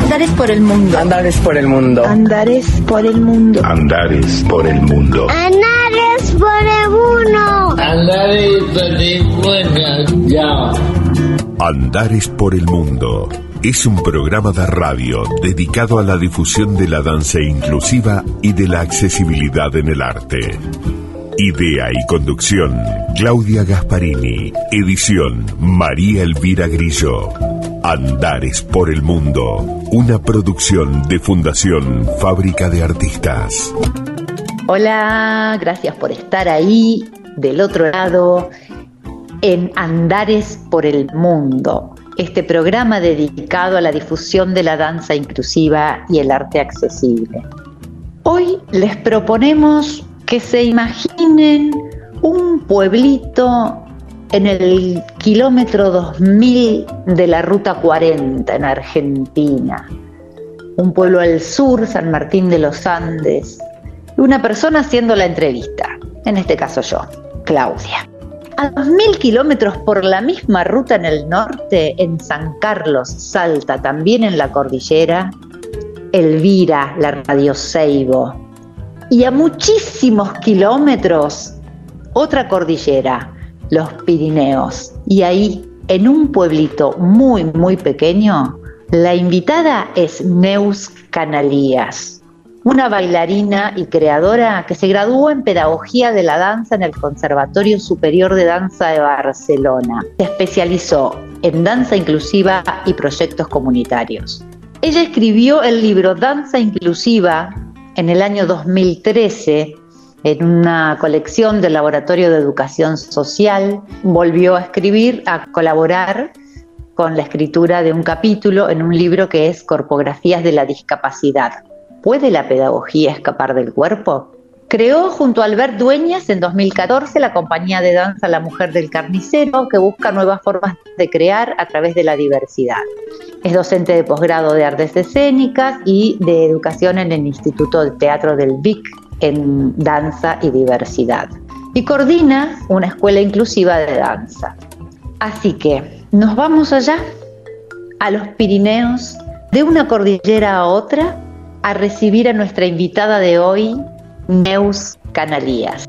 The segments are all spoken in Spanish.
Andares por el mundo. Andares por el mundo. Andares por el mundo. Andares por el mundo. Andares por el mundo. Andares por el mundo. Ya. Andares por el mundo. Es un programa de radio dedicado a la difusión de la danza inclusiva y de la accesibilidad en el arte. Idea y conducción, Claudia Gasparini. Edición, María Elvira Grillo. Andares por el Mundo, una producción de Fundación Fábrica de Artistas. Hola, gracias por estar ahí del otro lado en Andares por el Mundo, este programa dedicado a la difusión de la danza inclusiva y el arte accesible. Hoy les proponemos que se imaginen un pueblito en el kilómetro 2000 de la Ruta 40 en Argentina. Un pueblo al sur, San Martín de los Andes. Y una persona haciendo la entrevista, en este caso yo, Claudia. A 2.000 kilómetros por la misma ruta en el norte, en San Carlos, Salta, también en la cordillera, Elvira, la Radio Seibo. Y a muchísimos kilómetros, otra cordillera, los Pirineos. Y ahí, en un pueblito muy, muy pequeño, la invitada es Neus Canalías, una bailarina y creadora que se graduó en Pedagogía de la Danza en el Conservatorio Superior de Danza de Barcelona. Se especializó en danza inclusiva y proyectos comunitarios. Ella escribió el libro Danza Inclusiva en el año 2013 en una colección del Laboratorio de Educación Social, volvió a escribir, a colaborar con la escritura de un capítulo en un libro que es Corpografías de la Discapacidad. ¿Puede la pedagogía escapar del cuerpo? Creó junto a Albert Dueñas en 2014 la compañía de danza La Mujer del Carnicero, que busca nuevas formas de crear a través de la diversidad. Es docente de posgrado de artes escénicas y de educación en el Instituto de Teatro del VIC en danza y diversidad. Y coordina una escuela inclusiva de danza. Así que nos vamos allá, a los Pirineos, de una cordillera a otra, a recibir a nuestra invitada de hoy, Neus Canalías.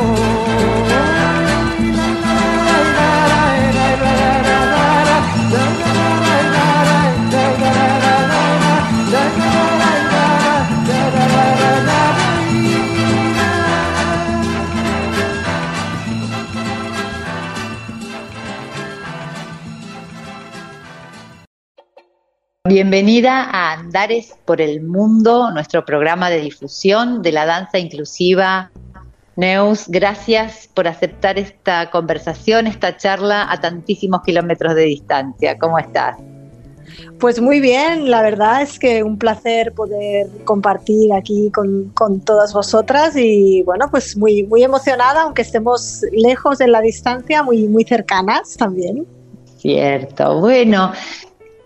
Bienvenida a Andares por el Mundo, nuestro programa de difusión de la danza inclusiva. Neus, gracias por aceptar esta conversación, esta charla a tantísimos kilómetros de distancia. ¿Cómo estás? Pues muy bien, la verdad es que un placer poder compartir aquí con, con, todas vosotras y bueno, pues muy, muy emocionada, aunque estemos lejos en la distancia, muy, muy cercanas también. Cierto, bueno,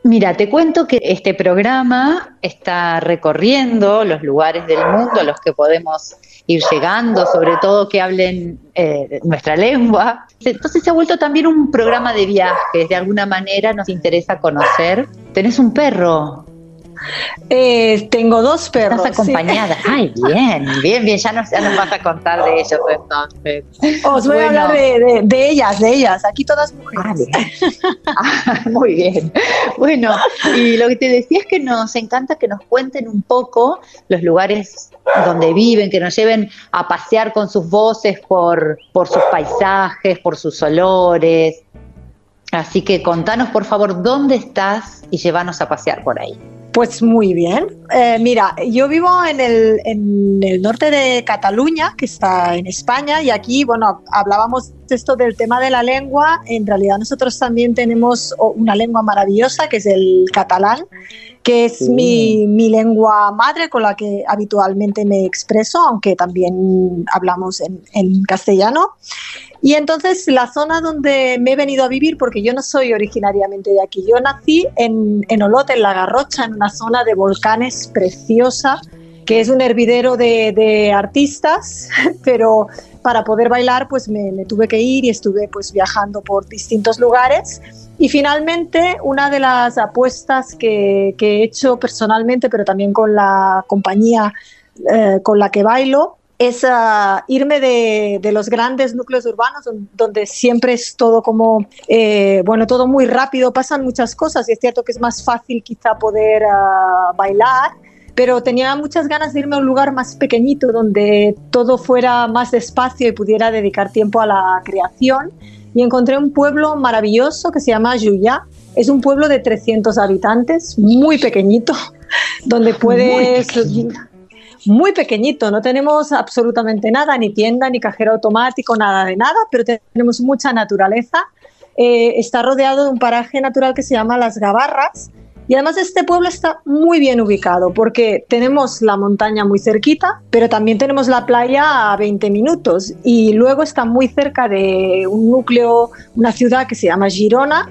Mira, te cuento que este programa está recorriendo los lugares del mundo a los que podemos ir llegando, sobre todo que hablen eh, nuestra lengua. Entonces se ha vuelto también un programa de viajes, de alguna manera nos interesa conocer. Tenés un perro, eh, tengo dos perros. Estás acompañada. Ay, bien, bien, bien. Ya nos, vas a contar de ellos entonces. Os voy a hablar de, ellas, de ellas. Aquí todas mujeres. Ah, muy bien. Bueno, y lo que te decía es que nos encanta que nos cuenten un poco los lugares donde viven, que nos lleven a pasear con sus voces por, por sus paisajes, por sus olores. Así que contanos, por favor, dónde estás y llévanos a pasear por ahí. Pues muy bien. Eh, mira, yo vivo en el, en el, norte de Cataluña, que está en España, y aquí, bueno, hablábamos esto del tema de la lengua. En realidad nosotros también tenemos una lengua maravillosa, que es el catalán, que es mi, mi, lengua madre con la que habitualmente me expreso, aunque también hablamos en, en castellano. Y entonces la zona donde me he venido a vivir, porque yo no soy originariamente de aquí, yo nací en, en Olot, en La Garrocha, en una zona de volcanes preciosa, que es un hervidero de, artistas, pero para poder bailar pues me, tuve que ir y estuve pues viajando por distintos lugares. Y finalmente, una de las apuestas que, he hecho personalmente, pero también con la compañía eh, con la que bailo, es ah, irme de, los grandes núcleos urbanos donde siempre es todo como, eh, bueno, todo muy rápido, pasan muchas cosas y es cierto que es más fácil quizá poder ah, bailar, pero tenía muchas ganas de irme a un lugar más pequeñito donde todo fuera más despacio y pudiera dedicar tiempo a la creación y encontré un pueblo maravilloso que se llama Juya. Es un pueblo de 300 habitantes, muy pequeñito, donde puedes muy pequeñito, no tenemos absolutamente nada, ni tienda, ni cajero automático, nada de nada, pero tenemos mucha naturaleza. Eh, está rodeado de un paraje natural que se llama Las Gabarras. Y además este pueblo está muy bien ubicado porque tenemos la montaña muy cerquita, pero también tenemos la playa a 20 minutos y luego está muy cerca de un núcleo, una ciudad que se llama Girona,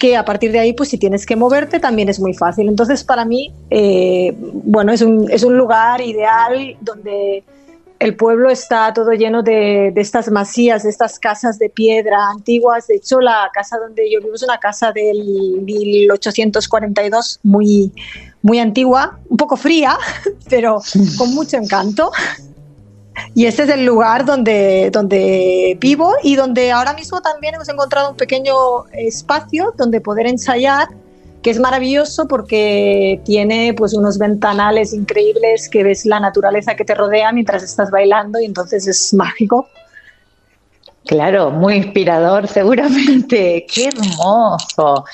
que a partir de ahí, pues si tienes que moverte, también es muy fácil. Entonces, para mí, eh, bueno, es un, es un, lugar ideal donde el pueblo está todo lleno de, estas masías, de estas casas de piedra antiguas. De hecho, la casa donde yo vivo es una casa del 1842, muy, muy antigua, un poco fría, pero con mucho encanto. Y ese es el lugar donde, donde vivo y donde ahora mismo también hemos encontrado un pequeño espacio donde poder ensayar, que es maravilloso porque tiene pues unos ventanales increíbles que ves la naturaleza que te rodea mientras estás bailando y entonces es mágico. Claro, muy inspirador seguramente. Qué hermoso.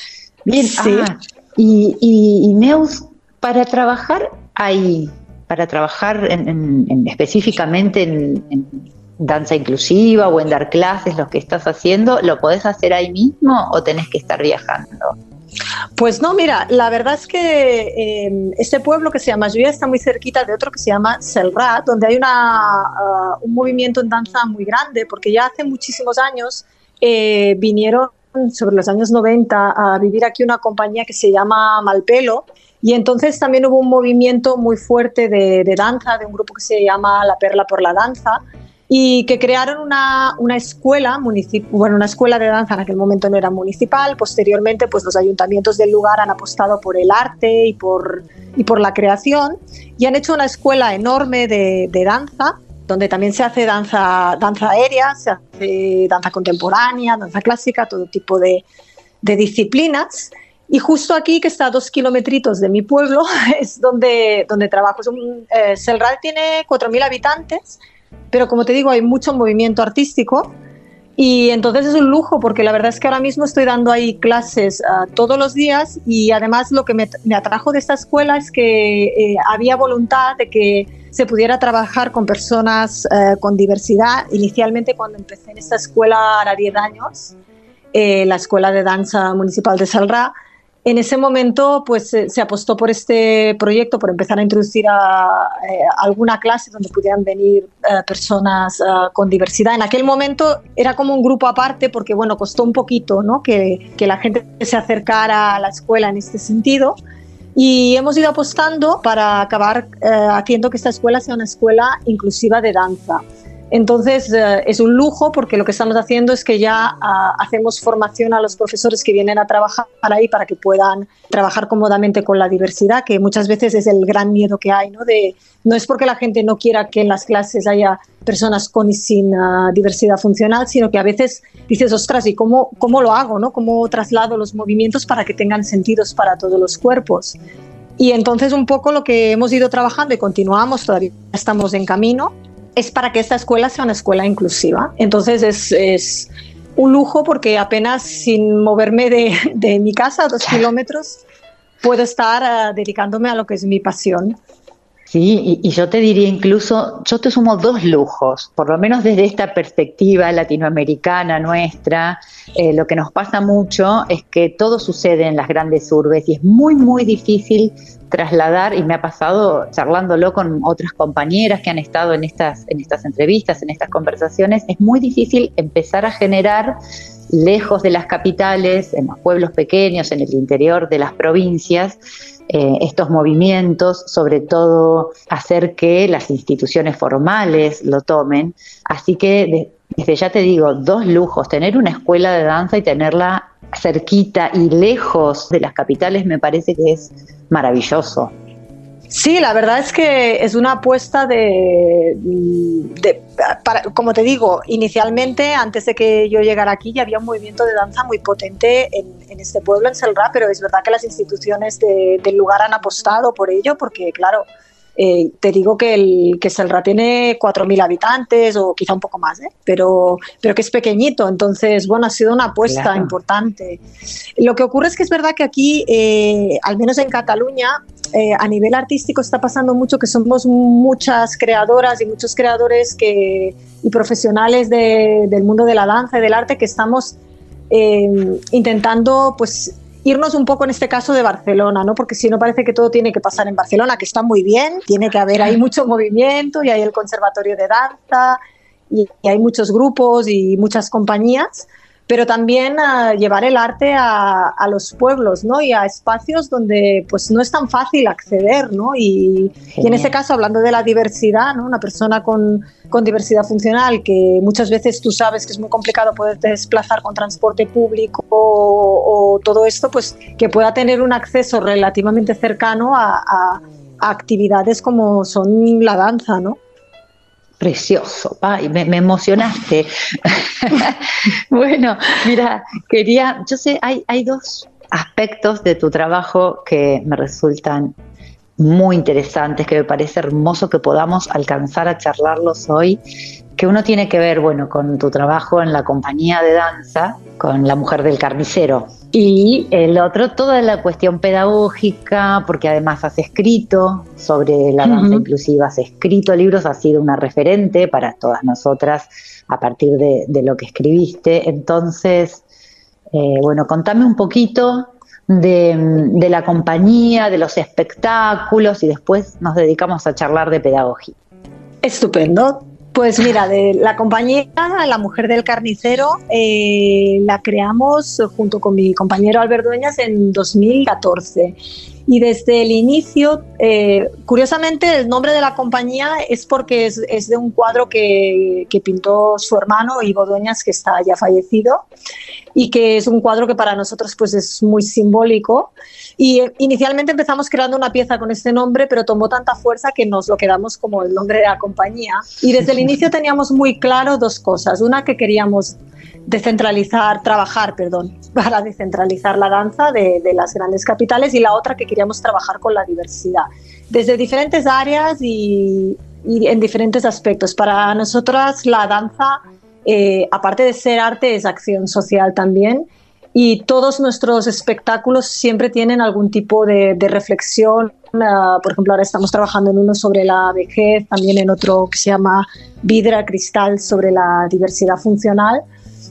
Bien, sí. Ah, y, y, y Neus, para trabajar ahí, para trabajar en, específicamente en, danza inclusiva o en dar clases, lo que estás haciendo, ¿lo podés hacer ahí mismo o tenés que estar viajando? Pues no, mira, la verdad es que eh, este pueblo que se llama Juya está muy cerquita de otro que se llama Selrat, donde hay uh, un movimiento en danza muy grande, porque ya hace muchísimos años eh, vinieron sobre los años 90 a vivir aquí una compañía que se llama Malpelo, y entonces también hubo un movimiento muy fuerte de danza, de un grupo que se llama La Perla por la Danza, y que crearon una, una escuela, bueno, una escuela de danza en aquel momento no era municipal, posteriormente pues los ayuntamientos del lugar han apostado por el arte y por, y por la creación y han hecho una escuela enorme de, de danza donde también se hace danza, danza aérea, se hace danza contemporánea, danza clásica, todo tipo de, de disciplinas. Y justo aquí, que está a dos kilometritos de mi pueblo, es donde, donde trabajo. Es un, eh, Selral tiene 4.000 habitantes pero como te digo, hay mucho movimiento artístico y entonces es un lujo porque la verdad es que ahora mismo estoy dando ahí clases uh, todos los días y además lo que me, atrajo de esta escuela es que eh, había voluntad de que se pudiera trabajar con personas uh, con diversidad. Inicialmente cuando empecé en esta escuela hará 10 años, eh, la Escuela de Danza Municipal de Salrá, en ese momento pues se apostó por este proyecto, por empezar a introducir a, eh, alguna clase donde pudieran venir eh, personas eh, con diversidad. En aquel momento era como un grupo aparte porque bueno, costó un poquito ¿no? que, que la gente se acercara a la escuela en este sentido. Y hemos ido apostando para acabar haciendo que esta escuela sea una escuela inclusiva de danza. Entonces eh, es un lujo porque lo que estamos haciendo es que ya ah, hacemos formación a los profesores que vienen a trabajar ahí para que puedan trabajar cómodamente con la diversidad, que muchas veces es el gran miedo que hay, ¿no? De, no es porque la gente no quiera que en las clases haya personas con y sin uh, diversidad funcional, sino que a veces dices, ostras, ¿y cómo, cómo lo hago? ¿no? ¿Cómo traslado los movimientos para que tengan sentidos para todos los cuerpos? Y entonces un poco lo que hemos ido trabajando y continuamos, todavía estamos en camino, es para que esta escuela sea una escuela inclusiva. Entonces es, es un lujo porque apenas sin moverme de, de mi casa a dos kilómetros puedo estar uh, dedicándome a lo que es mi pasión. Sí, y, yo te diría incluso, yo te sumo dos lujos, por lo menos desde esta perspectiva latinoamericana nuestra, eh, lo que nos pasa mucho es que todo sucede en las grandes urbes y es muy, muy difícil trasladar, y me ha pasado charlándolo con otras compañeras que han estado en estas, en estas entrevistas, en estas conversaciones, es muy difícil empezar a generar lejos de las capitales, en los pueblos pequeños, en el interior de las provincias, eh, estos movimientos, sobre todo hacer que las instituciones formales lo tomen. Así que de, desde ya te digo, dos lujos, tener una escuela de danza y tenerla cerquita y lejos de las capitales me parece que es maravilloso. Sí, la verdad es que es una apuesta de, de para, como te digo, inicialmente, antes de que yo llegara aquí, ya había un movimiento de danza muy potente en, en este pueblo, en Selra, pero es verdad que las instituciones de, del lugar han apostado por ello, porque claro, eh, te digo que, el, que Selra tiene 4.000 habitantes o quizá un poco más, ¿eh? pero, pero que es pequeñito. Entonces, bueno, ha sido una apuesta claro. importante. Lo que ocurre es que es verdad que aquí, eh, al menos en Cataluña, a nivel artístico está pasando mucho que somos muchas creadoras y muchos creadores que, y profesionales de, del mundo de la danza y del arte que estamos intentando pues irnos un poco en este caso de Barcelona, ¿no? Porque si no parece que todo tiene que pasar en Barcelona, que está muy bien, tiene que haber ahí mucho movimiento y hay el conservatorio de danza y, y hay muchos grupos y muchas compañías, pero también a llevar el arte a, a, los pueblos ¿no? y a espacios donde pues, no es tan fácil acceder. ¿no? Y, y en ese caso, hablando de la diversidad, ¿no? una persona con, con, diversidad funcional, que muchas veces tú sabes que es muy complicado poder desplazar con transporte público o, o todo esto, pues que pueda tener un acceso relativamente cercano a, a, a actividades como son la danza. ¿no? Precioso, ay, me, me emocionaste. bueno, mira, quería, yo sé, hay, hay dos aspectos de tu trabajo que me resultan muy interesantes, que me parece hermoso que podamos alcanzar a charlarlos hoy, que uno tiene que ver, bueno, con tu trabajo en la compañía de danza, con la mujer del carnicero, y el otro, toda la cuestión pedagógica, porque además has escrito sobre la danza uh -huh. inclusiva, has escrito libros, has sido una referente para todas nosotras a partir de, de lo que escribiste. Entonces, eh, bueno, contame un poquito de, la compañía, de los espectáculos y después nos dedicamos a charlar de pedagogía. Estupendo. Pues mira, de la compañía La Mujer del Carnicero eh, la creamos junto con mi compañero Albert Dueñas en 2014 y desde el inicio, eh, curiosamente, el nombre de la compañía es porque es, de un cuadro que, que, pintó su hermano Ivo Dueñas, que está ya fallecido, y que es un cuadro que para nosotros pues, es muy simbólico. Y eh, inicialmente empezamos creando una pieza con este nombre, pero tomó tanta fuerza que nos lo quedamos como el nombre de la compañía. Y desde el inicio teníamos muy claro dos cosas. Una, que queríamos descentralizar, trabajar, perdón, para descentralizar la danza de, las grandes capitales y la otra que queríamos trabajar con la diversidad, desde diferentes áreas y, en diferentes aspectos. Para nosotras la danza, eh, aparte de ser arte, es acción social también y todos nuestros espectáculos siempre tienen algún tipo de, reflexión. Ah, por ejemplo, ahora estamos trabajando en uno sobre la vejez, también en otro que se llama Vidra Cristal sobre la diversidad funcional.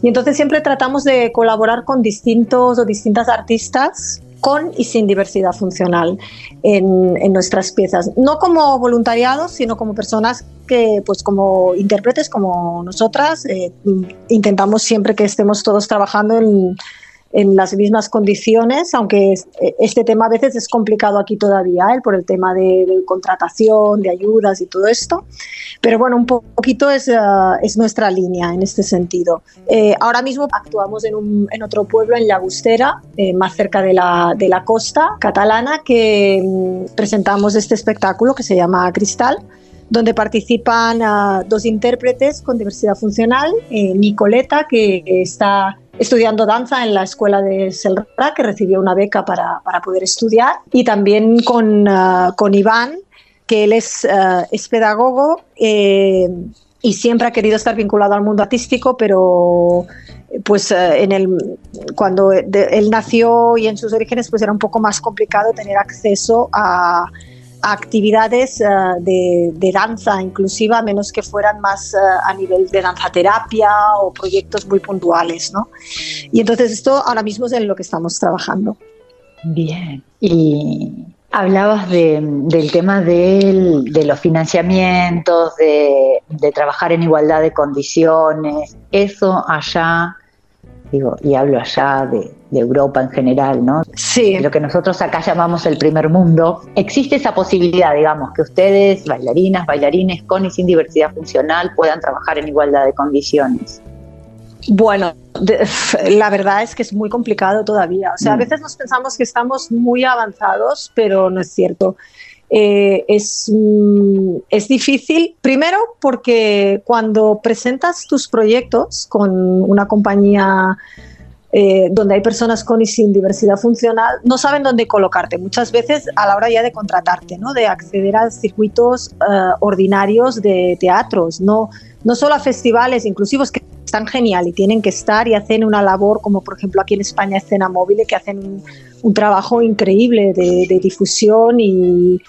Y entonces siempre tratamos de colaborar con distintos o distintas artistas con y sin diversidad funcional en, en, nuestras piezas. No como voluntariados, sino como personas que, pues como intérpretes, como nosotras, eh, intentamos siempre que estemos todos trabajando en, en las mismas condiciones, aunque eh, este tema a veces es complicado aquí todavía, ¿eh? por el tema de, contratación, de ayudas y todo esto. Pero bueno, un poquito es, eh, es nuestra línea en este sentido. ahora mismo actuamos en, un, en, otro pueblo, en Llagostera, más cerca de la, de la costa catalana, que mm, presentamos este espectáculo que se llama Cristal donde participan dos intérpretes con diversidad funcional, Nicoleta, que está estudiando danza en la escuela de Selra, que recibió una beca para, para poder estudiar, y también con, uh, con Iván, que él es, uh, es pedagogo eh, y siempre ha querido estar vinculado al mundo artístico, pero pues uh, en el, cuando él nació y en sus orígenes pues era un poco más complicado tener acceso a actividades eh, de, danza inclusiva, a menos que fueran más eh, a nivel de danza terapia o proyectos muy puntuales. ¿no? Y entonces esto ahora mismo es en lo que estamos trabajando. Bien. Y hablabas del tema de los financiamientos, de, de trabajar en igualdad de condiciones. Eso allá digo, y hablo allá de, Europa en general, ¿no? Sí. Lo que nosotros acá llamamos el primer mundo. Existe esa posibilidad, digamos, que ustedes, bailarinas, bailarines con y sin diversidad funcional, puedan trabajar en igualdad de condiciones. Bueno, la verdad es que es muy complicado todavía. O sea, a mm. veces nos pensamos que estamos muy avanzados, pero no es cierto. Eh, es, mm, es difícil, primero porque cuando presentas tus proyectos con una compañía eh, donde hay personas con y sin diversidad funcional, no saben dónde colocarte. Muchas veces a la hora ya de contratarte, ¿no? de acceder a circuitos eh, ordinarios de teatros, no, no solo a festivales inclusivos que están genial y tienen que estar y hacen una labor como por ejemplo aquí en España Escena Móvil que hacen un, trabajo increíble de, difusión y,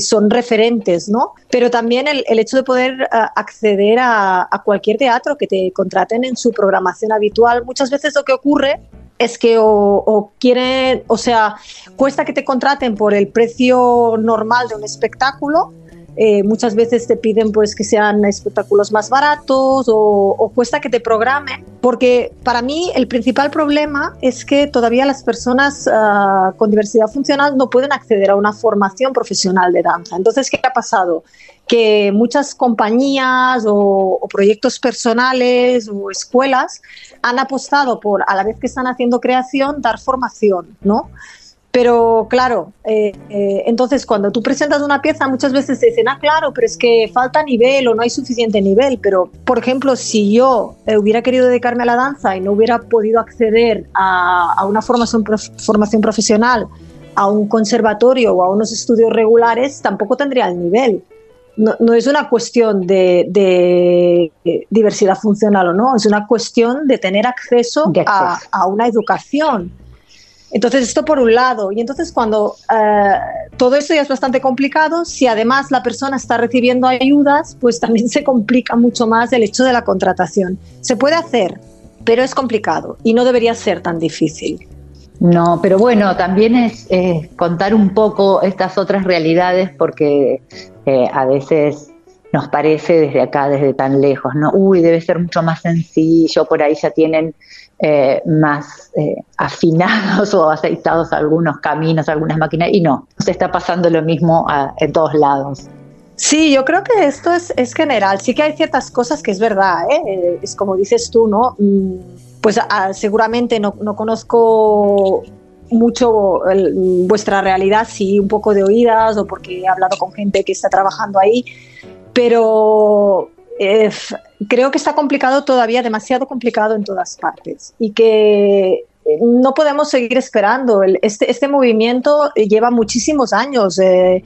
son referentes, ¿no? Pero también el, hecho de poder eh, acceder a, cualquier teatro que te contraten en su programación habitual, muchas veces lo que ocurre es que o, o quieren, o sea, cuesta que te contraten por el precio normal de un espectáculo eh, muchas veces te piden pues que sean espectáculos más baratos o, cuesta que te programen, porque para mí el principal problema es que todavía las personas ah, con diversidad funcional no pueden acceder a una formación profesional de danza. Entonces, ¿qué ha pasado? Que muchas compañías o, o proyectos personales o escuelas han apostado por, a la vez que están haciendo creación, dar formación, ¿no? Pero claro, eh, eh, entonces cuando tú presentas una pieza muchas veces te dicen, ah, claro, pero es que falta nivel o no hay suficiente nivel. Pero, por ejemplo, si yo eh, hubiera querido dedicarme a la danza y no hubiera podido acceder a, una formación, formación profesional, a un conservatorio o a unos estudios regulares, tampoco tendría el nivel. No, es una cuestión de, diversidad funcional o no, es una cuestión de tener acceso, A, a una educación. Entonces, esto por un lado. Y entonces, cuando eh, todo eso ya es bastante complicado, si además la persona está recibiendo ayudas, pues también se complica mucho más el hecho de la contratación. Se puede hacer, pero es complicado y no debería ser tan difícil. No, pero bueno, también es contar un poco estas otras realidades porque eh, a veces nos parece desde acá, desde tan lejos, ¿no? Uy, debe ser mucho más sencillo, por ahí ya tienen eh, más eh, afinados o aceitados algunos caminos, algunas máquinas, y no, se está pasando lo mismo en todos lados. Sí, yo creo que esto es, es, general. Sí que hay ciertas cosas que es verdad, ¿eh? es como dices tú, ¿no? Mm, pues ah, seguramente no, no, conozco mucho vuestra realidad, sí, un poco de oídas o porque he hablado con gente que está trabajando ahí, pero eh, creo que está complicado todavía, demasiado complicado en todas partes y que eh, no podemos seguir esperando. este, este movimiento lleva muchísimos años. Eh,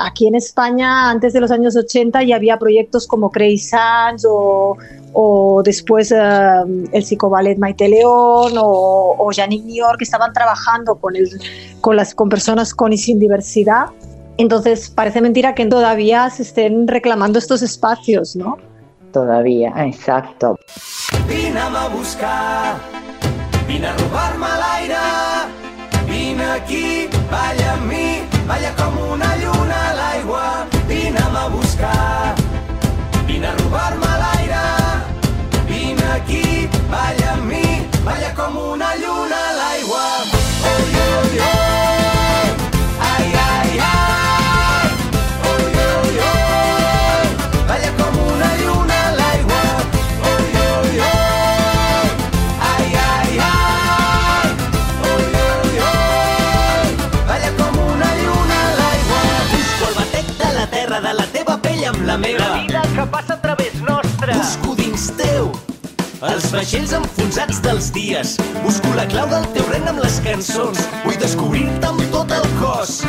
aquí en España, antes de los años 80, ya había proyectos como Crazy Sans o, o después el psicoballet Maite León o, o Yannick Nior, que estaban trabajando con, el, con, las, con personas con y sin diversidad entonces parece mentira que todavía se estén reclamando estos espacios, ¿no? Todavía, exacto. Vine a buscar, vine a robar-me l'aire, vine aquí, balla amb mi, balla com una lluna a l'aigua, vine a buscar, vine a robar-me l'aire, vine aquí, balla amb mi, balla com una lluna meva. La vida que passa a través nostre. Busco dins teu els vaixells enfonsats dels dies. Busco la clau del teu regne amb les cançons. Vull descobrir-te amb tot el cos.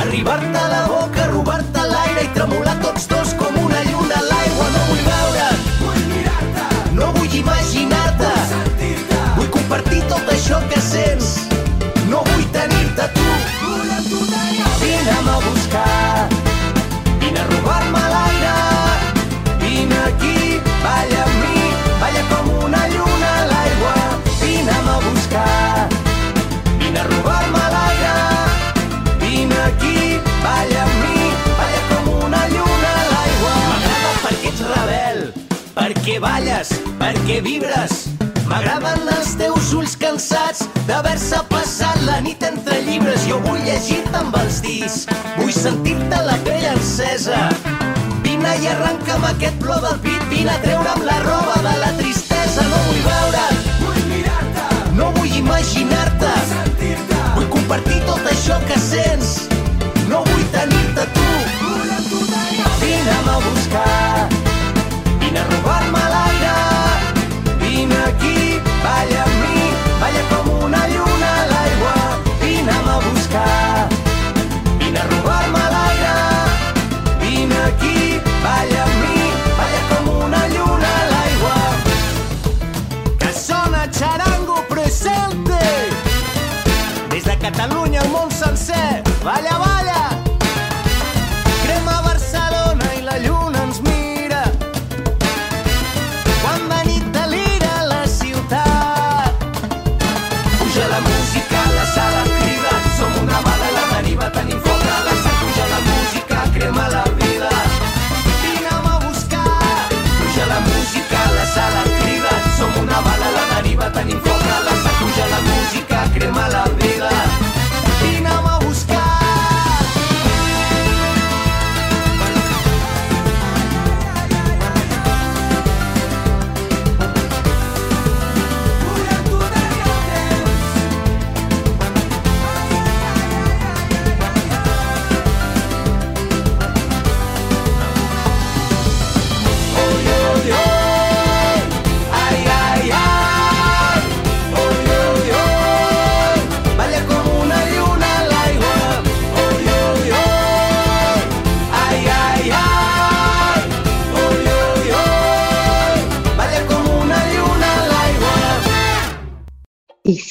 Arribar-te a la boca, robar-te l'aire i tremolar tots dos com una lluna a l'aigua. No vull veure't, vull mirar-te. No vull imaginar-te, vull sentir-te. Vull compartir tot això que sents. No vull tenir-te tu. Vull amb tu Vine-me a perquè vibres, M'agraden els teus ulls cansats d'haver-se passat la nit entre llibres. Jo vull llegir-te amb els dits, vull sentir-te la pell encesa. Vine i arrenca'm aquest plor del pit, vine a treure'm la roba de la tristesa. No vull veure't, vull mirar-te, no vull imaginar-te, sentir-te, vull compartir tot això que sents. No vull tenir-te tu Vine'm a buscar,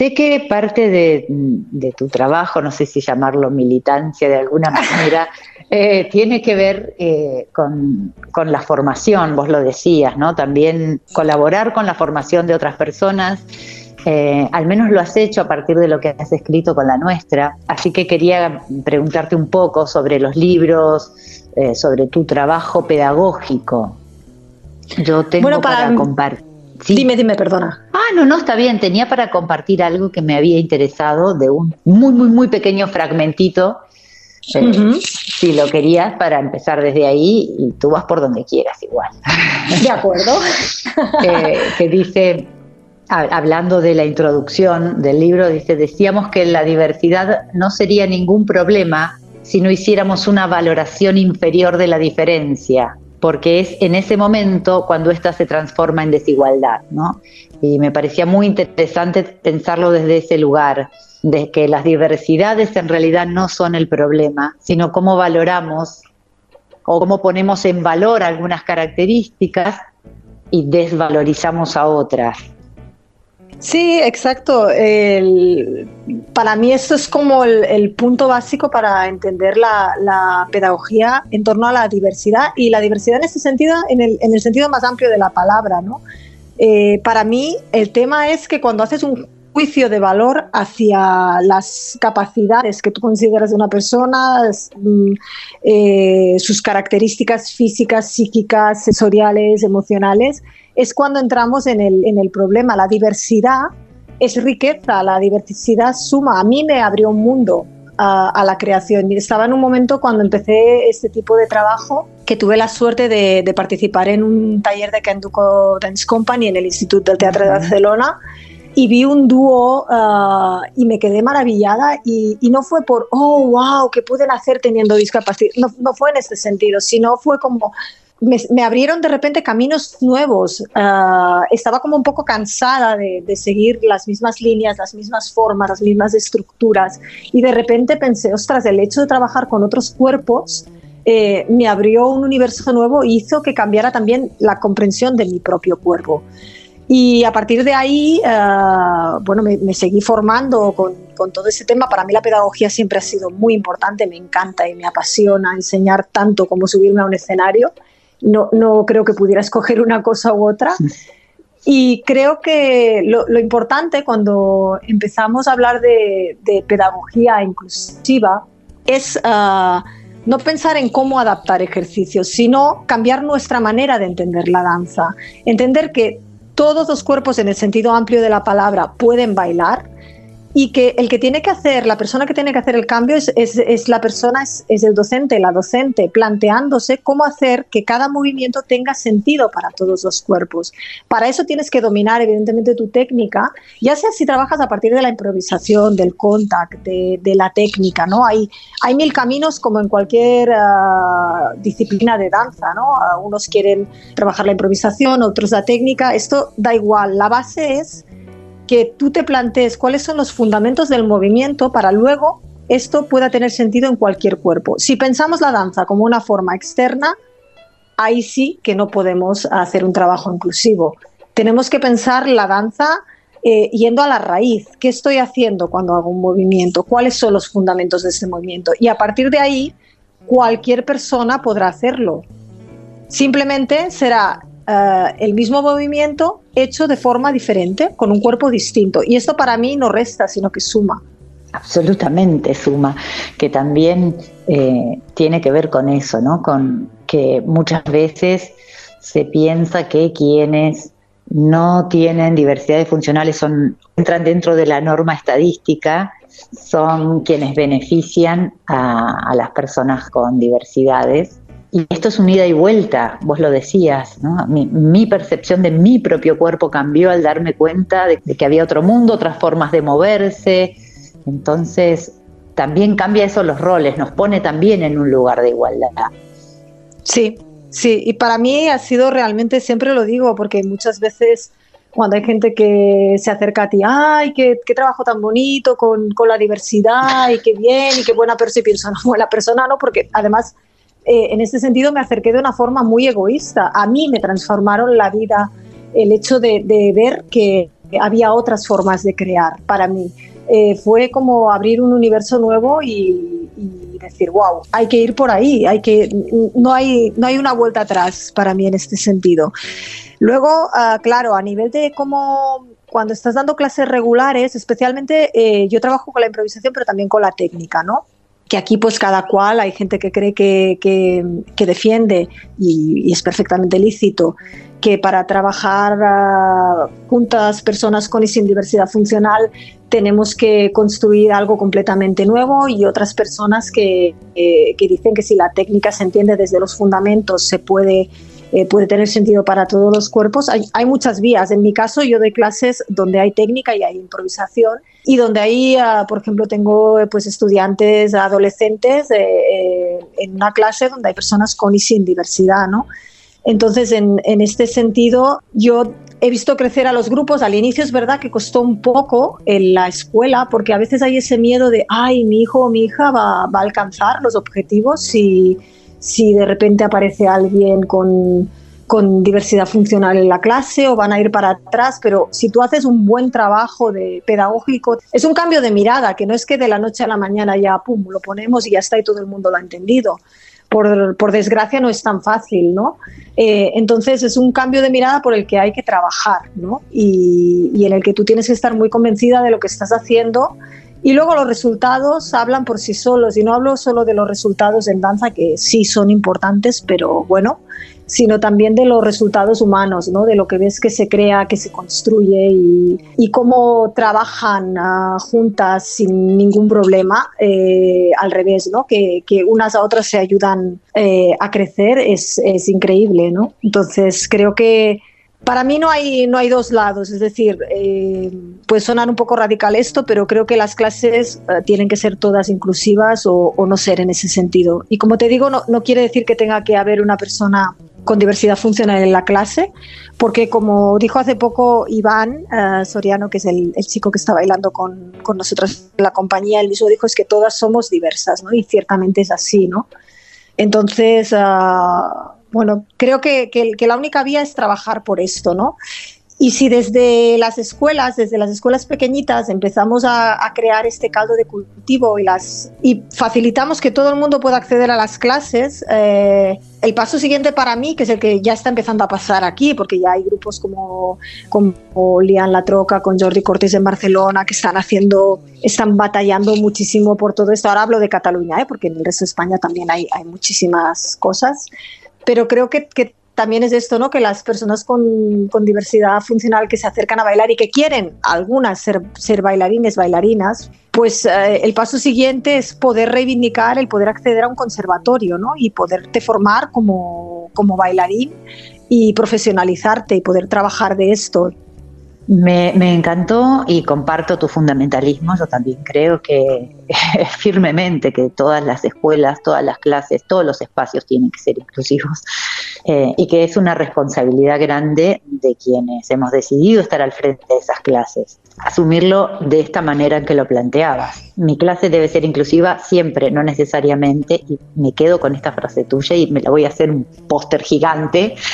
sé que parte de, de tu trabajo, no sé si llamarlo militancia de alguna manera, eh, tiene que ver eh, con, con la formación, vos lo decías, ¿no? También colaborar con la formación de otras personas Eh, al menos lo has hecho a partir de lo que has escrito con la nuestra. Así que quería preguntarte un poco sobre los libros, sobre tu trabajo pedagógico. Yo tengo para, compartir. Dime, dime, perdona. Ah, no, no, está bien. Tenía para compartir algo que me había interesado de un muy, muy, muy pequeño fragmentito. Eh, si lo querías, para empezar desde ahí, y tú vas por donde quieras igual. De acuerdo. que dice, hablando de la introducción del libro, dice, decíamos que la diversidad no sería ningún problema si no hiciéramos una valoración inferior de la diferencia, porque es en ese momento cuando ésta se transforma en desigualdad, ¿no? Y me parecía muy interesante pensarlo desde ese lugar, de que las diversidades en realidad no son el problema, sino cómo valoramos o cómo ponemos en valor algunas características y desvalorizamos a otras. Sí, exacto. para mí esto es como el, punto básico para entender la, pedagogía en torno a la diversidad y la diversidad en ese sentido, en el, sentido más amplio de la palabra. ¿no? Eh, para mí el tema es que cuando haces un juicio de valor hacia las capacidades que tú consideras de una persona, mm, eh, sus características físicas, psíquicas, sensoriales, emocionales, es cuando entramos en el, en el problema. La diversidad es riqueza, la diversidad suma. A mí me abrió un mundo a, la creación. Y estaba en un momento cuando empecé este tipo de trabajo que tuve la suerte de, participar en un taller de Kenduko Dance Company en el Instituto del Teatro de Barcelona y vi un dúo ah, y me quedé maravillada y, no fue por, oh, wow, ¿qué pueden hacer teniendo discapacidad? No, no fue en este sentido, sino fue como me, abrieron de repente caminos nuevos. Ah, estaba como un poco cansada de, seguir las mismas líneas, las mismas formas, las mismas estructuras. Y de repente pensé, ostras, el hecho de trabajar con otros cuerpos eh, me abrió un universo nuevo y hizo que cambiara también la comprensión de mi propio cuerpo. Y a partir de ahí, ah, bueno, me, seguí formando con, con, todo ese tema. Para mí la pedagogía siempre ha sido muy importante, me encanta y me apasiona enseñar tanto como subirme a un escenario no, no creo que pudiera escoger una cosa u otra. Y creo que lo, importante cuando empezamos a hablar de, pedagogía inclusiva es ah, no pensar en cómo adaptar ejercicios, sino cambiar nuestra manera de entender la danza. Entender que todos los cuerpos en el sentido amplio de la palabra pueden bailar, y que el que tiene que hacer, la persona que tiene que hacer el cambio es, es, la persona, es, es, el docente, la docente, planteándose cómo hacer que cada movimiento tenga sentido para todos los cuerpos. Para eso tienes que dominar, evidentemente, tu técnica, ya sea si trabajas a partir de la improvisación, del contact, de, de la técnica, ¿no? Hay, hay mil caminos como en cualquier ah, disciplina de danza, ¿no? Uh, unos quieren trabajar la improvisación, otros la técnica, esto da igual, la base es que tú te plantees cuáles son los fundamentos del movimiento para luego esto pueda tener sentido en cualquier cuerpo. Si pensamos la danza como una forma externa, ahí sí que no podemos hacer un trabajo inclusivo. Tenemos que pensar la danza eh, yendo a la raíz. ¿Qué estoy haciendo cuando hago un movimiento? ¿Cuáles son los fundamentos de ese movimiento? Y a partir de ahí, cualquier persona podrá hacerlo. Simplemente será eh, el mismo movimiento hecho de forma diferente, con un cuerpo distinto. Y esto para mí no resta, sino que suma. Absolutamente suma, que también eh, tiene que ver con eso, ¿no? Con que muchas veces se piensa que quienes no tienen diversidades funcionales son, entran dentro de la norma estadística, son quienes benefician a las personas con diversidades y esto es un ida y vuelta, vos lo decías, ¿no? mi, percepción de mi propio cuerpo cambió al darme cuenta de, que había otro mundo, otras formas de moverse. Entonces, también cambia eso los roles, nos pone también en un lugar de igualdad. Sí, sí, y para mí ha sido realmente, siempre lo digo, porque muchas veces cuando hay gente que se acerca a ti, ay, qué, qué trabajo tan bonito con, con, la diversidad y qué bien y qué buena persona, y buena persona no, porque además eh, en ese sentido me acerqué de una forma muy egoísta. A mí me transformaron la vida el hecho de, ver que había otras formas de crear para mí. Eh, fue como abrir un universo nuevo y, decir, wow, hay que ir por ahí, hay que, no, hay, no hay una vuelta atrás para mí en este sentido. Luego, ah, claro, a nivel de cómo cuando estás dando clases regulares, especialmente eh, yo trabajo con la improvisación, pero también con la técnica, ¿no? Que aquí pues cada cual hay gente que cree que, que, defiende y, es perfectamente lícito que para trabajar uh, juntas personas con y sin diversidad funcional tenemos que construir algo completamente nuevo y otras personas que, eh, que dicen que si la técnica se entiende desde los fundamentos se puede eh, puede tener sentido para todos los cuerpos. Hay, muchas vías. En mi caso, yo doy clases donde hay técnica y hay improvisación y donde ahí, ah, por ejemplo, tengo pues, estudiantes adolescentes eh, eh, en una clase donde hay personas con y sin diversidad, ¿no? Entonces, en, este sentido, yo he visto crecer a los grupos. Al inicio es verdad que costó un poco en la escuela, porque a veces hay ese miedo de, ay, mi hijo o mi hija va, va a alcanzar los objetivos si si de repente aparece alguien con, diversidad funcional en la clase o van a ir para atrás, pero si tú haces un buen trabajo de pedagógico, es un cambio de mirada, que no es que de la noche a la mañana ya, pum, lo ponemos y ya está y todo el mundo lo ha entendido. Por, desgracia no es tan fácil, ¿no? Eh, entonces es un cambio de mirada por el que hay que trabajar, ¿no? Y, y en el que tú tienes que estar muy convencida de lo que estás haciendo y luego los resultados hablan por sí solos, y no hablo solo de los resultados en danza, que sí son importantes, pero bueno, sino también de los resultados humanos, ¿no? de lo que ves que se crea, que se construye y, cómo trabajan ah, juntas sin ningún problema, eh, al revés, ¿no? que, que, unas a otras se ayudan eh, a crecer, es, es increíble. ¿no? Entonces creo que para mí no hay, no hay dos lados, es decir, eh, puede sonar un poco radical esto, pero creo que las clases eh, tienen que ser todas inclusivas o, no ser en ese sentido. Y como te digo, no, no, quiere decir que tenga que haber una persona con diversidad funcional en la clase, porque como dijo hace poco Iván eh, Soriano, que es el, chico que está bailando con, con nosotros en la compañía, él mismo dijo es que todas somos diversas, ¿no? Y ciertamente es así, ¿no? Entonces, uh, bueno, creo que, que, la única vía es trabajar por esto, ¿no? Y si desde las escuelas, desde las escuelas pequeñitas, empezamos a, crear este caldo de cultivo y, las, y facilitamos que todo el mundo pueda acceder a las clases, eh, el paso siguiente para mí, que es el que ya está empezando a pasar aquí, porque ya hay grupos como, como Lian La Troca, con Jordi Cortés en Barcelona, que están haciendo, están batallando muchísimo por todo esto. Ahora hablo de Cataluña, ¿eh? porque en el resto de España también hay, hay muchísimas cosas pero creo que, que también es esto, ¿no? Que las personas con, con, diversidad funcional que se acercan a bailar y que quieren algunas ser, ser bailarines, bailarinas, pues eh, el paso siguiente es poder reivindicar el poder acceder a un conservatorio, ¿no? Y poderte formar como, como bailarín y profesionalizarte y poder trabajar de esto. Me, me, encantó y comparto tu fundamentalismo. Yo también creo que firmemente que todas las escuelas, todas las clases, todos los espacios tienen que ser inclusivos eh, y que es una responsabilidad grande de quienes hemos decidido estar al frente de esas clases. Asumirlo de esta manera en que lo planteabas. Mi clase debe ser inclusiva siempre, no necesariamente, y me quedo con esta frase tuya y me la voy a hacer un póster gigante.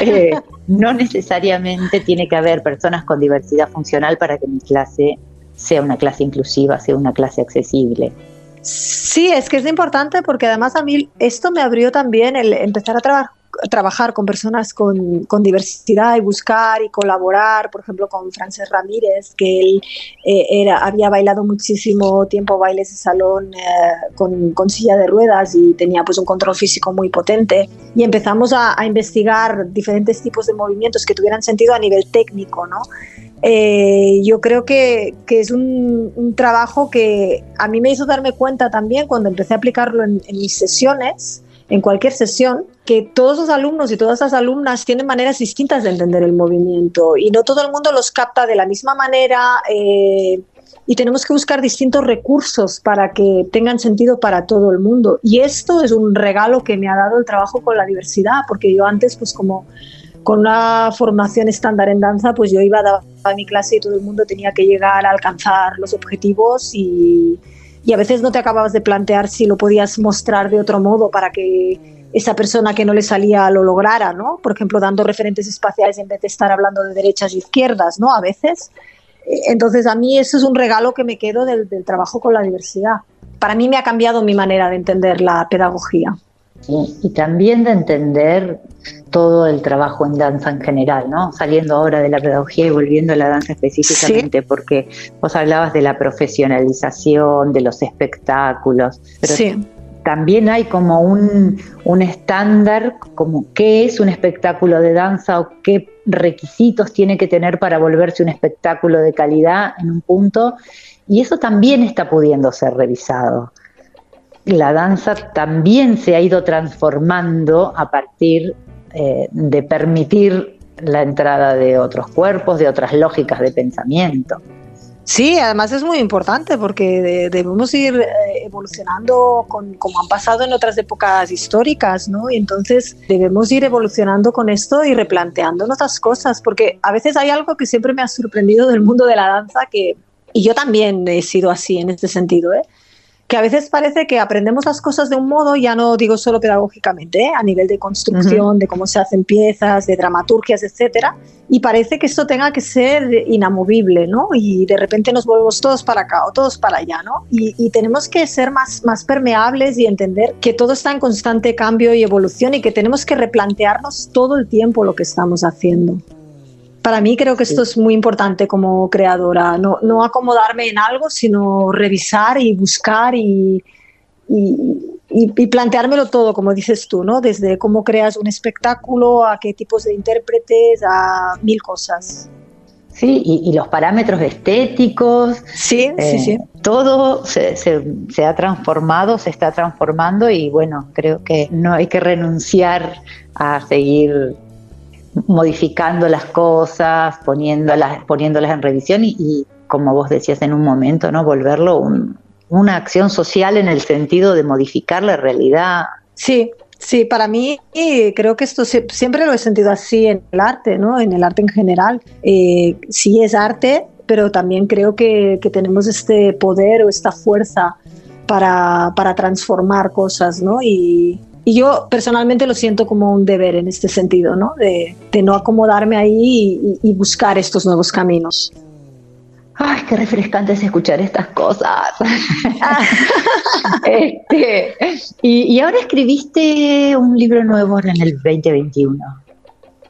Eh, no necesariamente tiene que haber personas con diversidad funcional para que mi clase sea una clase inclusiva, sea una clase accesible. Sí, es que es importante porque además a mí esto me abrió también el empezar a trabajar trabajar con personas con, diversidad y buscar y colaborar, por ejemplo, con Frances Ramírez, que él eh, era, había bailado muchísimo tiempo bailes de salón eh, con, silla de ruedas y tenía pues un control físico muy potente. Y empezamos a, investigar diferentes tipos de movimientos que tuvieran sentido a nivel técnico, ¿no? Eh, yo creo que, que es un, un, trabajo que a mí me hizo darme cuenta también cuando empecé a aplicarlo en, en mis sesiones, en cualquier sesión, que todos los alumnos y todas las alumnas tienen maneras distintas de entender el movimiento y no todo el mundo los capta de la misma manera. Eh, y tenemos que buscar distintos recursos para que tengan sentido para todo el mundo. Y esto es un regalo que me ha dado el trabajo con la diversidad, porque yo antes, pues como con una formación estándar en danza, pues yo iba a a mi clase y todo el mundo tenía que llegar a alcanzar los objetivos y, y a veces no te acababas de plantear si lo podías mostrar de otro modo para que esa persona que no le salía lo lograra, ¿no? Por ejemplo, dando referentes espaciales en vez de estar hablando de derechas y izquierdas, ¿no? A veces. Entonces, a mí eso es un regalo que me quedo del, del trabajo con la diversidad. Para mí me ha cambiado mi manera de entender la pedagogía. y también de entender todo el trabajo en danza en general, ¿no? Saliendo ahora de la pedagogía y volviendo a la danza específicamente, porque vos hablabas de la profesionalización, de los espectáculos, pero también hay como un, un estándar, como qué es un espectáculo de danza o qué requisitos tiene que tener para volverse un espectáculo de calidad en un punto, y eso también está pudiendo ser revisado la danza también se ha ido transformando a partir eh, de permitir la entrada de otros cuerpos, de otras lógicas de pensamiento. Sí, además es muy importante porque debemos ir eh, evolucionando con, como han pasado en otras épocas históricas, ¿no? Y entonces debemos ir evolucionando con esto y replanteando otras cosas, porque a veces hay algo que siempre me ha sorprendido del mundo de la danza que, y yo también he sido así en este sentido, ¿eh? Que a veces parece que aprendemos las cosas de un modo, ya no digo solo pedagógicamente, ¿eh? a nivel de construcción, de cómo se hacen piezas, de dramaturgias, etcétera, y parece que esto tenga que ser inamovible, ¿no? Y de repente nos volvemos todos para acá o todos para allá, ¿no? Y, y tenemos que ser más, más permeables y entender que todo está en constante cambio y evolución y que tenemos que replantearnos todo el tiempo lo que estamos haciendo para mí creo que esto es muy importante como creadora, no, no acomodarme en algo, sino revisar y buscar y, y, planteármelo todo, como dices tú, ¿no? Desde cómo creas un espectáculo, a qué tipos de intérpretes, a mil cosas. Sí, y, los parámetros estéticos. Sí, sí, eh, sí. Todo se, se, se, ha transformado, se está transformando y bueno, creo que no hay que renunciar a seguir modificando las cosas, poniéndolas, poniéndolas en revisión y, como vos decías en un momento, ¿no? Volverlo una acción social en el sentido de modificar la realidad. Sí, sí, para mí creo que esto siempre lo he sentido así en el arte, ¿no? En el arte en general. Eh, sí es arte, pero también creo que, que tenemos este poder o esta fuerza para, para transformar cosas, ¿no? Y, y yo personalmente lo siento como un deber en este sentido, ¿no? De, no acomodarme ahí y, buscar estos nuevos caminos. Ay, qué refrescante es escuchar estas cosas. Este, y, ahora escribiste un libro nuevo en el 2021.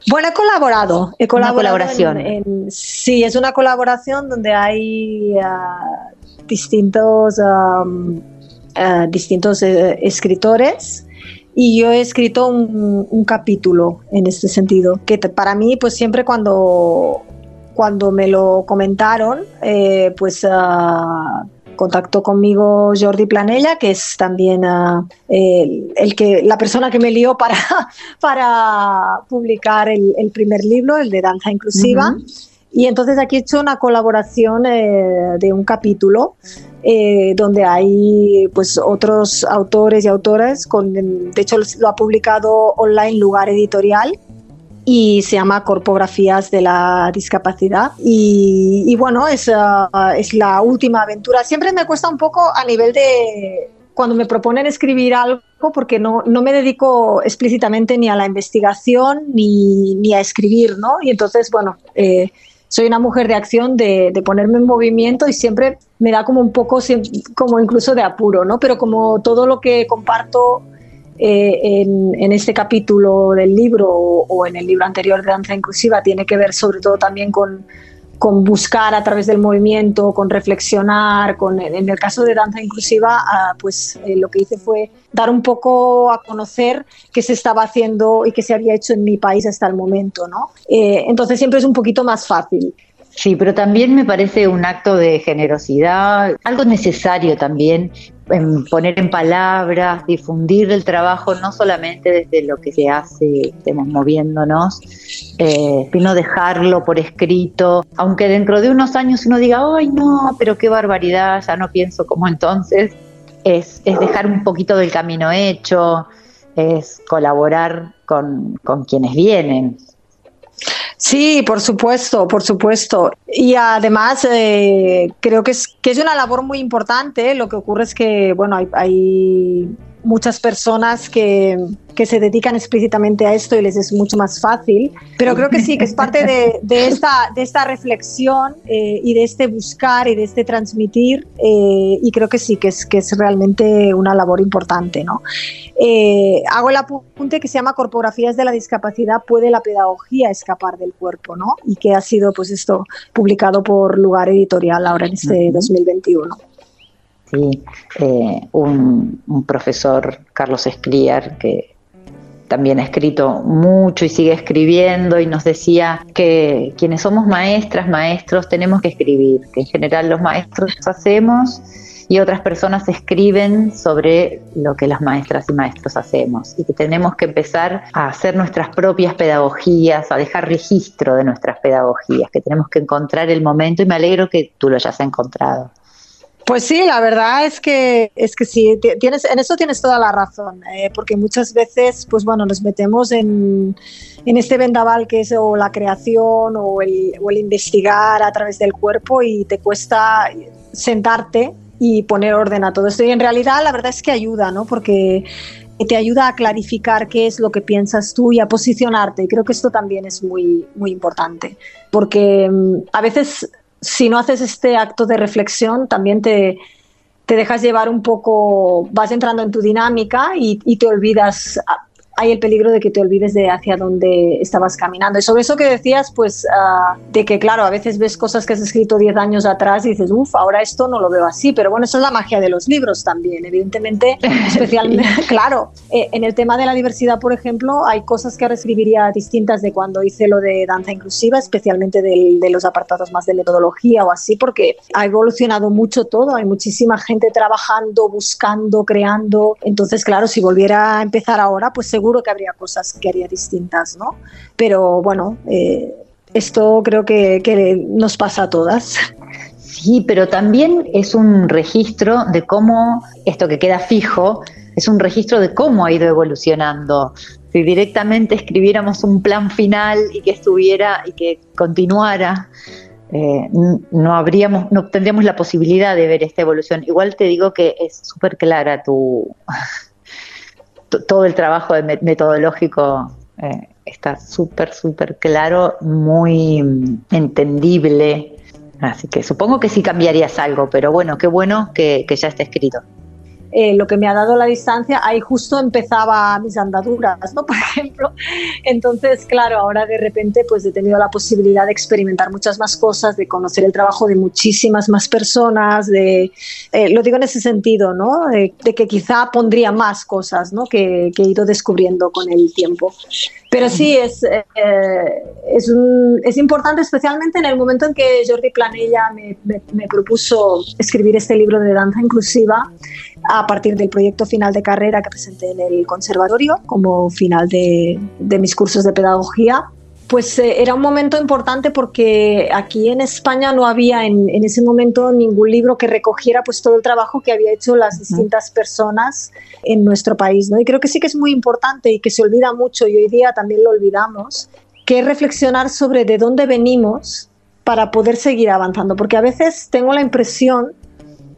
Bueno, he colaborado. He colaborado una colaboración. sí, es una colaboración donde hay ah, distintos, ah, distintos eh, escritores y yo he escrito un, capítulo en este sentido, que para mí pues siempre cuando, cuando me lo comentaron, eh, pues uh, contactó conmigo Jordi Planella, que es también ah, el, que, la persona que me lió para, para publicar el, primer libro, el de Danza Inclusiva. Y entonces aquí he hecho una colaboración eh, de un capítulo eh, donde hay pues otros autores y autoras, con, de hecho lo ha publicado online Lugar Editorial y se llama Corpografías de la Discapacidad. Y, bueno, es, ah, es la última aventura. Siempre me cuesta un poco a nivel de cuando me proponen escribir algo, porque no, no me dedico explícitamente ni a la investigación ni, ni a escribir, ¿no? Y entonces, bueno, eh, soy una mujer de acción, de, ponerme en movimiento y siempre me da como un poco, como incluso de apuro, ¿no? Pero como todo lo que comparto eh, en, este capítulo del libro o, en el libro anterior de Danza Inclusiva tiene que ver sobre todo también con, con buscar a través del movimiento, con reflexionar, con, en el caso de danza inclusiva, ah, pues eh, lo que hice fue dar un poco a conocer qué se estaba haciendo y qué se había hecho en mi país hasta el momento, ¿no? Eh, entonces siempre es un poquito más fácil. Sí, pero también me parece un acto de generosidad, algo necesario también, en poner en palabras, difundir el trabajo, no solamente desde lo que se hace, estemos moviéndonos, eh, sino dejarlo por escrito, aunque dentro de unos años uno diga, ay no, pero qué barbaridad, ya no pienso como entonces, es, es dejar un poquito del camino hecho, es colaborar con, con quienes vienen. Sí, por supuesto, por supuesto. Y además eh, creo que es, que es una labor muy importante. Lo que ocurre es que, bueno, hay, muchas personas que, que se dedican explícitamente a esto y les es mucho más fácil, pero creo que sí, que es parte de, esta, de esta reflexión eh, y de este buscar y de este transmitir eh, y creo que sí, que es, que es realmente una labor importante. ¿no? Eh, hago el apunte que se llama Corpografías de la Discapacidad, ¿puede la pedagogía escapar del cuerpo? ¿no? Y que ha sido pues esto publicado por Lugar Editorial ahora en este 2021. Sí, un, un profesor, Carlos Escriar, que también ha escrito mucho y sigue escribiendo y nos decía que quienes somos maestras, maestros, tenemos que escribir, que en general los maestros hacemos y otras personas escriben sobre lo que las maestras y maestros hacemos y que tenemos que empezar a hacer nuestras propias pedagogías, a dejar registro de nuestras pedagogías, que tenemos que encontrar el momento y me alegro que tú lo hayas encontrado. Pues sí, la verdad es que es que sí, tienes, en eso tienes toda la razón, eh, porque muchas veces, pues bueno, nos metemos en, en, este vendaval que es o la creación o el, o el investigar a través del cuerpo y te cuesta sentarte y poner orden a todo esto. Y en realidad la verdad es que ayuda, ¿no? Porque te ayuda a clarificar qué es lo que piensas tú y a posicionarte. Y creo que esto también es muy, muy importante, porque mm, a veces si no haces este acto de reflexión, también te, te dejas llevar un poco, vas entrando en tu dinámica y, y te olvidas hay el peligro de que te olvides de hacia dónde estabas caminando. Y sobre eso que decías, pues uh, de que, claro, a veces ves cosas que has escrito 10 años atrás y dices, uff, ahora esto no lo veo así. Pero bueno, eso es la magia de los libros también, evidentemente, especialmente, claro, eh, en el tema de la diversidad, por ejemplo, hay cosas que ahora escribiría distintas de cuando hice lo de danza inclusiva, especialmente del, de los apartados más de metodología o así, porque ha evolucionado mucho todo, hay muchísima gente trabajando, buscando, creando. Entonces, claro, si volviera a empezar ahora, pues seguro seguro que habría cosas que haría distintas, ¿no? Pero bueno, eh, esto creo que, nos pasa a todas. Sí, pero también es un registro de cómo esto que queda fijo es un registro de cómo ha ido evolucionando. Si directamente escribiéramos un plan final y que estuviera y que continuara, eh, no habríamos, no tendríamos la posibilidad de ver esta evolución. Igual te digo que es súper clara tu, todo el trabajo de metodológico eh, está súper, súper claro, muy entendible. Así que supongo que sí cambiarías algo, pero bueno, qué bueno que, que ya está escrito. Eh, lo que me ha dado la distancia, ahí justo empezaba mis andaduras, ¿no? Por ejemplo. Entonces, claro, ahora de repente pues he tenido la posibilidad de experimentar muchas más cosas, de conocer el trabajo de muchísimas más personas, de, eh, lo digo en ese sentido, ¿no? De, que quizá pondría más cosas, ¿no? Que, he ido descubriendo con el tiempo. Pero sí, es, eh, es, es, importante, especialmente en el momento en que Jordi Planella me, propuso escribir este libro de danza inclusiva a partir del proyecto final de carrera que presenté en el conservatorio como final de, de mis cursos de pedagogía pues eh, era un momento importante porque aquí en España no había en, en, ese momento ningún libro que recogiera pues todo el trabajo que había hecho las distintas personas en nuestro país, ¿no? Y creo que sí que es muy importante y que se olvida mucho y hoy día también lo olvidamos, que es reflexionar sobre de dónde venimos para poder seguir avanzando, porque a veces tengo la impresión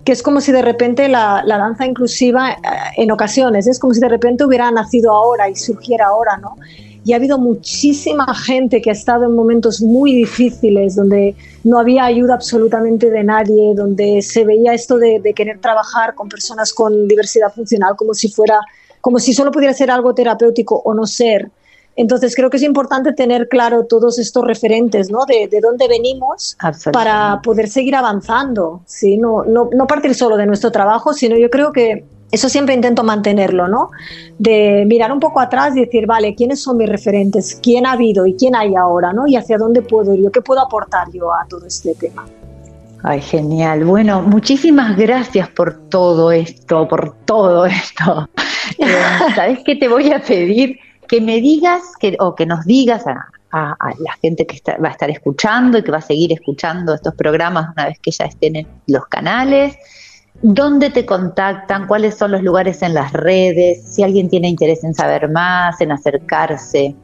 que es como si de repente la, danza inclusiva eh, en ocasiones, es como si de repente hubiera nacido ahora y surgiera ahora, ¿no? y ha habido muchísima gente que ha estado en momentos muy difíciles, donde no había ayuda absolutamente de nadie, donde se veía esto de, querer trabajar con personas con diversidad funcional como si fuera, como si solo pudiera ser algo terapéutico o no ser. Entonces creo que es importante tener claro todos estos referentes, ¿no? De, de dónde venimos para poder seguir avanzando, ¿sí? No, no, no partir solo de nuestro trabajo, sino yo creo que eso siempre intento mantenerlo, ¿no? De mirar un poco atrás y decir, vale, ¿quiénes son mis referentes? ¿Quién ha habido y quién hay ahora, ¿no? Y hacia dónde puedo ir yo, qué puedo aportar yo a todo este tema. Ay, genial. Bueno, muchísimas gracias por todo esto, por todo esto. Eh, ¿Sabes qué te voy a pedir? Que me digas que, o que nos digas a, la gente que va a estar escuchando y que va a seguir escuchando estos programas una vez que ya estén en los canales ¿Dónde te contactan? ¿Cuáles son los lugares en las redes? Si alguien tiene interés en saber más, en acercarse.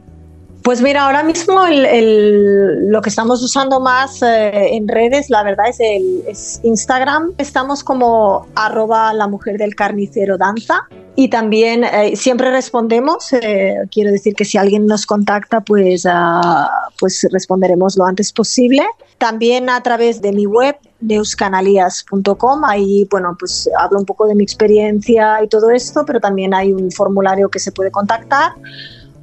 Pues mira, ahora mismo lo que estamos usando más eh, en redes, la verdad es, el, Instagram. Estamos como arroba la mujer del carnicero danza y también eh, siempre respondemos. Eh, quiero decir que si alguien nos contacta, pues, uh, pues responderemos lo antes posible. También a través de mi web, neuscanalías.com. Ahí, bueno, pues hablo un poco de mi experiencia y todo esto, pero también hay un formulario que se puede contactar.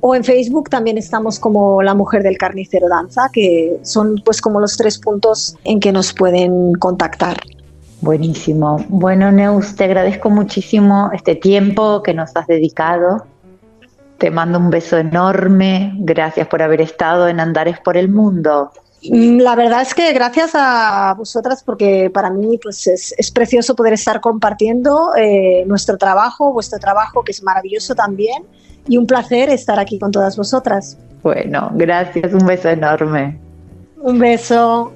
O en Facebook también estamos como La Mujer del Carnicero Danza, que son pues como los tres puntos en que nos pueden contactar. Buenísimo. Bueno, Neus, te agradezco muchísimo este tiempo que nos has dedicado. Te mando un beso enorme. Gracias por haber estado en Andares por el Mundo. La verdad es que gracias a vosotras porque para mí pues es, es precioso poder estar compartiendo eh, nuestro trabajo, vuestro trabajo que es maravilloso también y un placer estar aquí con todas vosotras. Bueno, gracias, un beso enorme. Un beso.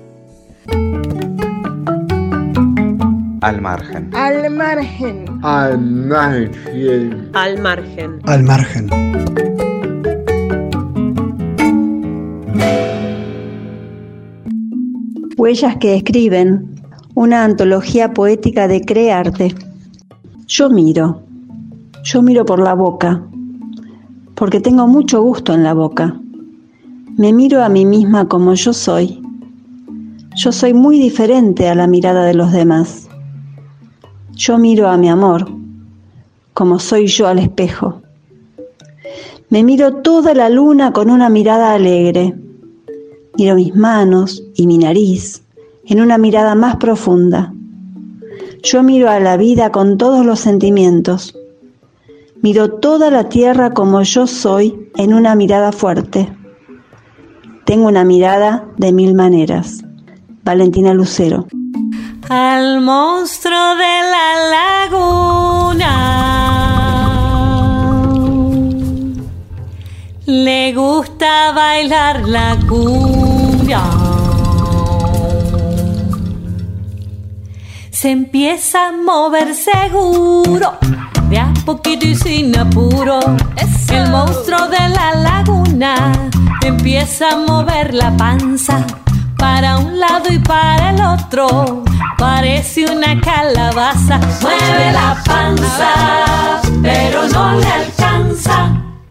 Al margen. Al margen. Al margen. Al margen. Al margen. Huellas que escriben, una antología poética de crearte. Yo miro, yo miro por la boca, porque tengo mucho gusto en la boca. Me miro a mí misma como yo soy. Yo soy muy diferente a la mirada de los demás. Yo miro a mi amor como soy yo al espejo. Me miro toda la luna con una mirada alegre. Miro mis manos y mi nariz en una mirada más profunda. Yo miro a la vida con todos los sentimientos. Miro toda la tierra como yo soy en una mirada fuerte. Tengo una mirada de mil maneras. Valentina Lucero. Al monstruo de la laguna le gusta bailar la cumbia. Se empieza a mover seguro de a poquito y sin apuro. El monstruo de la laguna empieza a mover la panza para un lado y para el otro. Parece una calabaza. Mueve la panza, pero no le alcanza.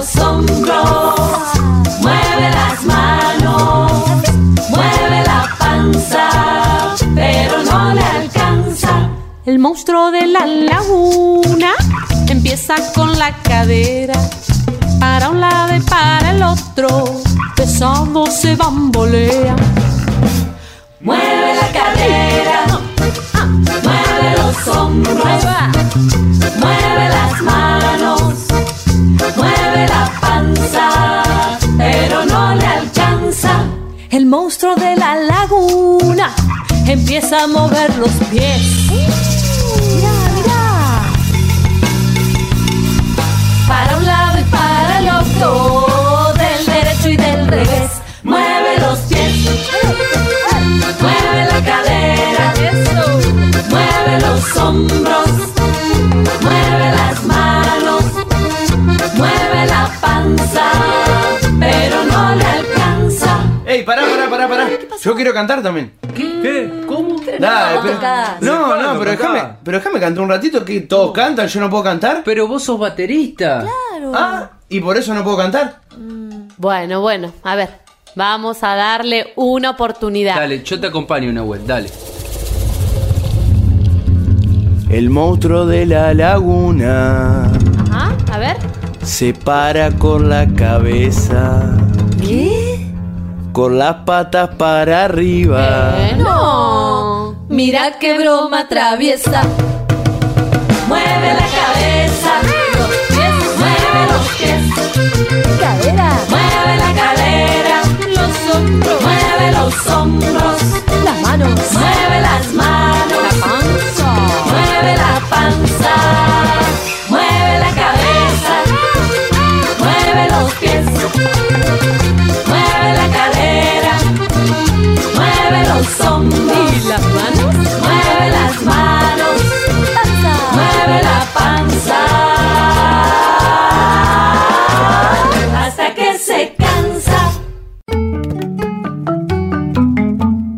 Mueve los hombros, mueve las manos, mueve la panza, pero no le alcanza. El monstruo de la laguna empieza con la cadera para un lado y para el otro, pesado se bambolea. Mueve la cadera, mueve los hombros, mueve las manos, mueve la panza, pero no le alcanza. El monstruo de la laguna empieza a mover los pies. Mira, mira. Para un lado y para el otro, del derecho y del revés. Mueve los pies, mueve la cadera, mueve los hombros, Yo quiero cantar también. ¿Qué? ¿Cómo? Dale, no, pero- tocás. no, no, pero tocá. déjame, pero déjame cantar un ratito que todos cantan, yo no puedo cantar. Pero vos sos baterista. Claro. Ah, y por eso no puedo cantar. Bueno, bueno, a ver, vamos a darle una oportunidad. Dale, yo te acompaño, Nahuel, dale. El monstruo de la laguna Ajá, a ver. se para con la cabeza, ¿Qué? con las patas para arriba. No, mira qué broma traviesa. Mueve la cabeza, los pies, mueve los pies. Cadera. Mueve la cadera, los hombros, mueve los hombros. Las manos. Mueve las manos. La panza. Mueve la panza. Mueve la cabeza, mueve los pies.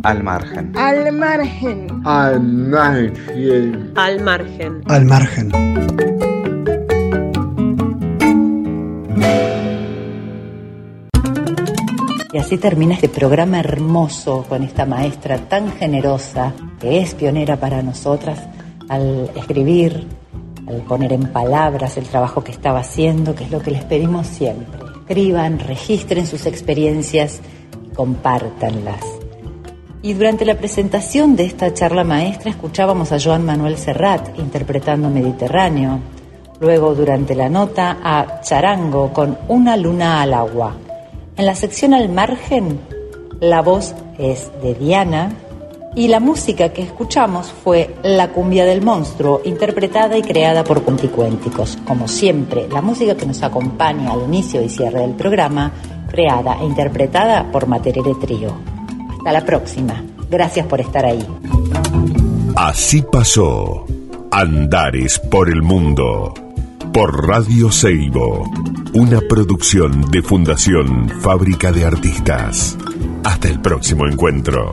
Al margen. Al margen. Al margen. Al margen. Al margen. Y así termina este programa hermoso con esta maestra tan generosa que es pionera para nosotras al escribir, al poner en palabras el trabajo que estaba haciendo, que es lo que les pedimos siempre. Escriban, registren sus experiencias y compártanlas. Y durante la presentación de esta charla maestra escuchábamos a Joan Manuel Serrat interpretando Mediterráneo. Luego, durante la nota, a Charango con Una luna al agua. En la sección al margen, la voz es de Diana y la música que escuchamos fue La cumbia del monstruo, interpretada y creada por Cuenticuénticos. Como siempre, la música que nos acompaña al inicio y cierre del programa, creada e interpretada por Materere Trío. Hasta la próxima. Gracias por estar ahí. Así pasó. Andares por el mundo. Por Radio Seibo. Una producción de Fundación Fábrica de Artistas. Hasta el próximo encuentro.